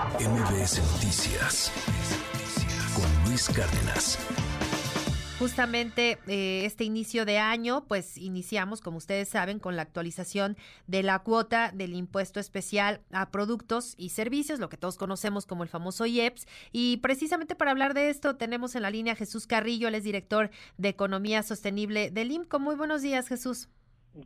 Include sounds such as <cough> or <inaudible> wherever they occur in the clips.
MBS Noticias con Luis Cárdenas. Justamente eh, este inicio de año, pues iniciamos, como ustedes saben, con la actualización de la cuota del impuesto especial a productos y servicios, lo que todos conocemos como el famoso IEPS. Y precisamente para hablar de esto tenemos en la línea Jesús Carrillo, él es director de Economía Sostenible del IMCO. Muy buenos días, Jesús.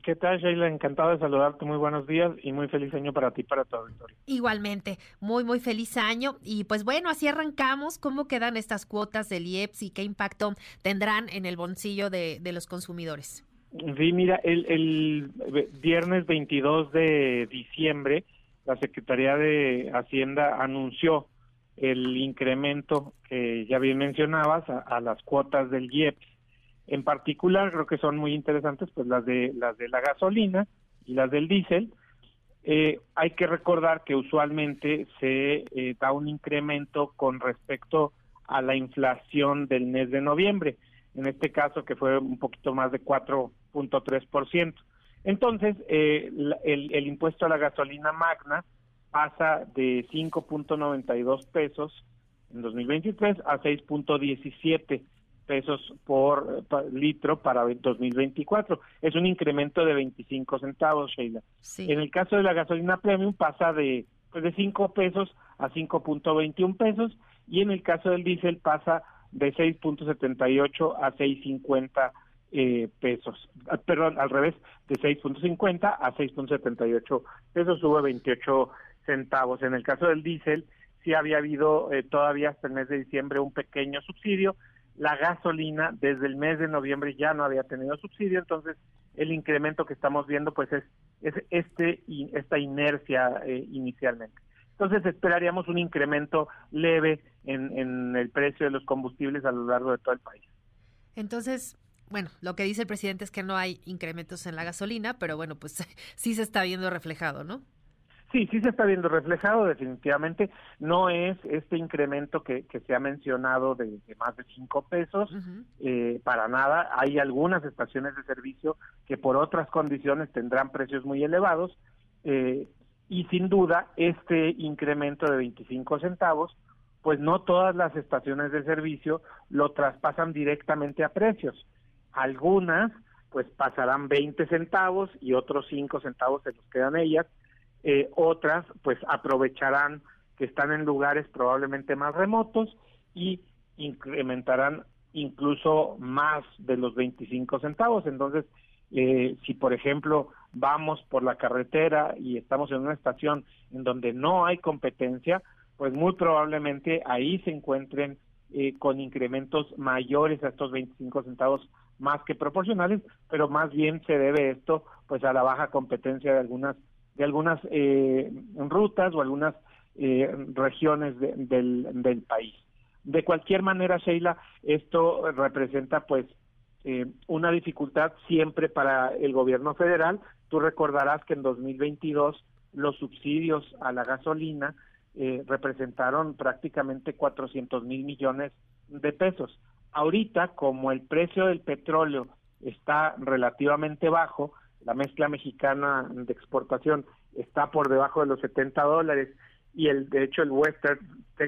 ¿Qué tal, Sheila? Encantado de saludarte. Muy buenos días y muy feliz año para ti y para tu auditorio. Igualmente, muy, muy feliz año. Y pues bueno, así arrancamos. ¿Cómo quedan estas cuotas del IEPS y qué impacto tendrán en el bolsillo de, los consumidores? Sí, mira, el, el viernes 22 de diciembre, la Secretaría de Hacienda anunció el incremento que ya bien mencionabas a, a las cuotas del IEPS en particular, creo que son muy interesantes, pues las de las de la gasolina y las del diésel. Eh, hay que recordar que usualmente se eh, da un incremento con respecto a la inflación del mes de noviembre, en este caso que fue un poquito más de 4.3%. Entonces, eh, el, el impuesto a la gasolina magna pasa de 5.92 pesos en 2023 a 6.17 pesos por, litro para 2024. Es un incremento de 25 centavos, Sheila. En el caso de la gasolina premium pasa de pues de 5 pesos a 5.21 pesos y en el caso del diésel pasa de 6.78 a 6.50 eh, pesos. Ah, perdón, al revés, de 6.50 a 6.78 pesos, sube 28 centavos. En el caso del diésel, sí había habido eh, todavía hasta el mes de diciembre un pequeño subsidio, la gasolina desde el mes de noviembre ya no había tenido subsidio, entonces el incremento que estamos viendo pues es, es este esta inercia eh, inicialmente. Entonces esperaríamos un incremento leve en, en el precio de los combustibles a lo largo de todo el país. Entonces, bueno, lo que dice el presidente es que no hay incrementos en la gasolina, pero bueno, pues <laughs> sí se está viendo reflejado, ¿no? Sí, sí se está viendo reflejado, definitivamente. No es este incremento que, que se ha mencionado de, más de cinco pesos, eh, para nada. Hay algunas estaciones de servicio que por otras condiciones tendrán precios muy elevados eh, y sin duda este incremento de 25 centavos, pues no todas las estaciones de servicio lo traspasan directamente a precios. Algunas pues pasarán 20 centavos y otros 5 centavos se los quedan ellas eh, otras pues aprovecharán que están en lugares probablemente más remotos y incrementarán incluso más de los 25 centavos. Entonces, eh, si por ejemplo vamos por la carretera y estamos en una estación en donde no hay competencia, pues muy probablemente ahí se encuentren eh, con incrementos mayores a estos 25 centavos más que proporcionales, pero más bien se debe esto pues a la baja competencia de algunas de algunas eh, rutas o algunas eh, regiones del, del país. De cualquier manera, Sheila, esto representa pues eh, una dificultad siempre para el gobierno federal. Tú recordarás que en 2022 los subsidios a la gasolina eh, representaron prácticamente 400 mil millones de pesos. Ahorita, como el precio del petróleo está relativamente bajo, la mezcla mexicana de exportación está por debajo de los 70 dólares y el de hecho el Western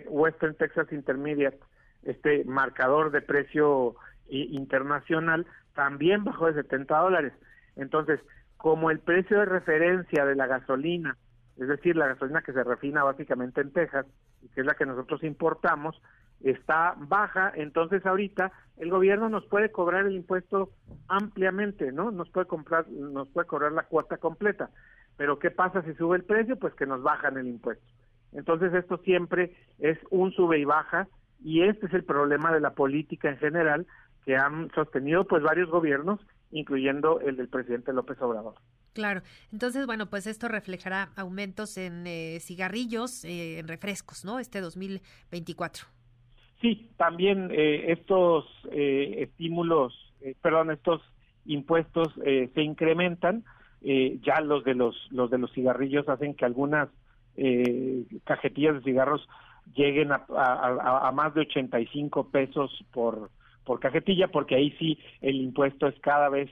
Western Texas Intermediate este marcador de precio internacional también bajó de 70 dólares. Entonces como el precio de referencia de la gasolina es decir la gasolina que se refina básicamente en Texas que es la que nosotros importamos está baja, entonces ahorita el gobierno nos puede cobrar el impuesto ampliamente, ¿no? Nos puede comprar, nos puede cobrar la cuota completa. Pero ¿qué pasa si sube el precio? Pues que nos bajan el impuesto. Entonces esto siempre es un sube y baja y este es el problema de la política en general que han sostenido pues varios gobiernos, incluyendo el del presidente López Obrador. Claro, entonces bueno, pues esto reflejará aumentos en eh, cigarrillos, eh, en refrescos, ¿no? Este 2024. Sí, también eh, estos eh, estímulos, eh, perdón, estos impuestos se incrementan. ya los de los los de los cigarrillos hacen que algunas cajetillas de cigarros lleguen a, a, a, más de 85 pesos por por cajetilla, porque ahí sí el impuesto es cada vez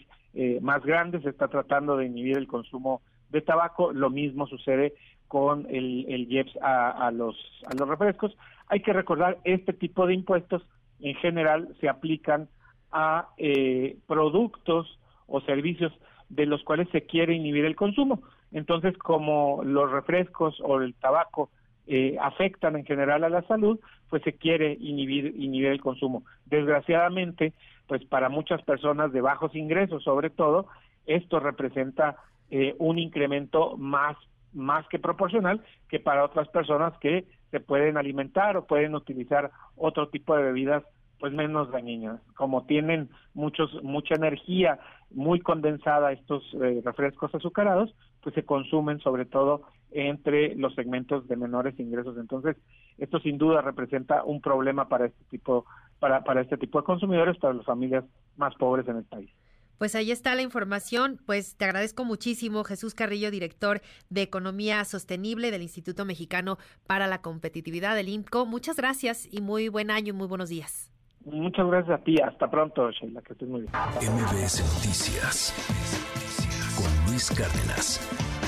más grande. Se está tratando de inhibir el consumo de tabaco. Lo mismo sucede con el, el IEPS a, los, a los refrescos. Hay que recordar, este tipo de impuestos en general se aplican a eh, productos o servicios de los cuales se quiere inhibir el consumo. Entonces, como los refrescos o el tabaco eh, afectan en general a la salud, pues se quiere inhibir, inhibir el consumo. Desgraciadamente, pues para muchas personas de bajos ingresos, sobre todo, esto representa eh, un incremento más más que proporcional que para otras personas que se pueden alimentar o pueden utilizar otro tipo de bebidas pues menos dañinas. Como tienen muchos mucha energía muy condensada estos eh, refrescos azucarados, pues se consumen sobre todo entre los segmentos de menores ingresos. Entonces, esto sin duda representa un problema para este tipo para para este tipo de consumidores, para las familias más pobres en el país. Pues ahí está la información. Pues te agradezco muchísimo, Jesús Carrillo, director de Economía Sostenible del Instituto Mexicano para la Competitividad del INCO. Muchas gracias y muy buen año y muy buenos días. Muchas gracias a ti. Hasta pronto, Sheila, que estés muy bien. MBS Noticias con Luis Cárdenas.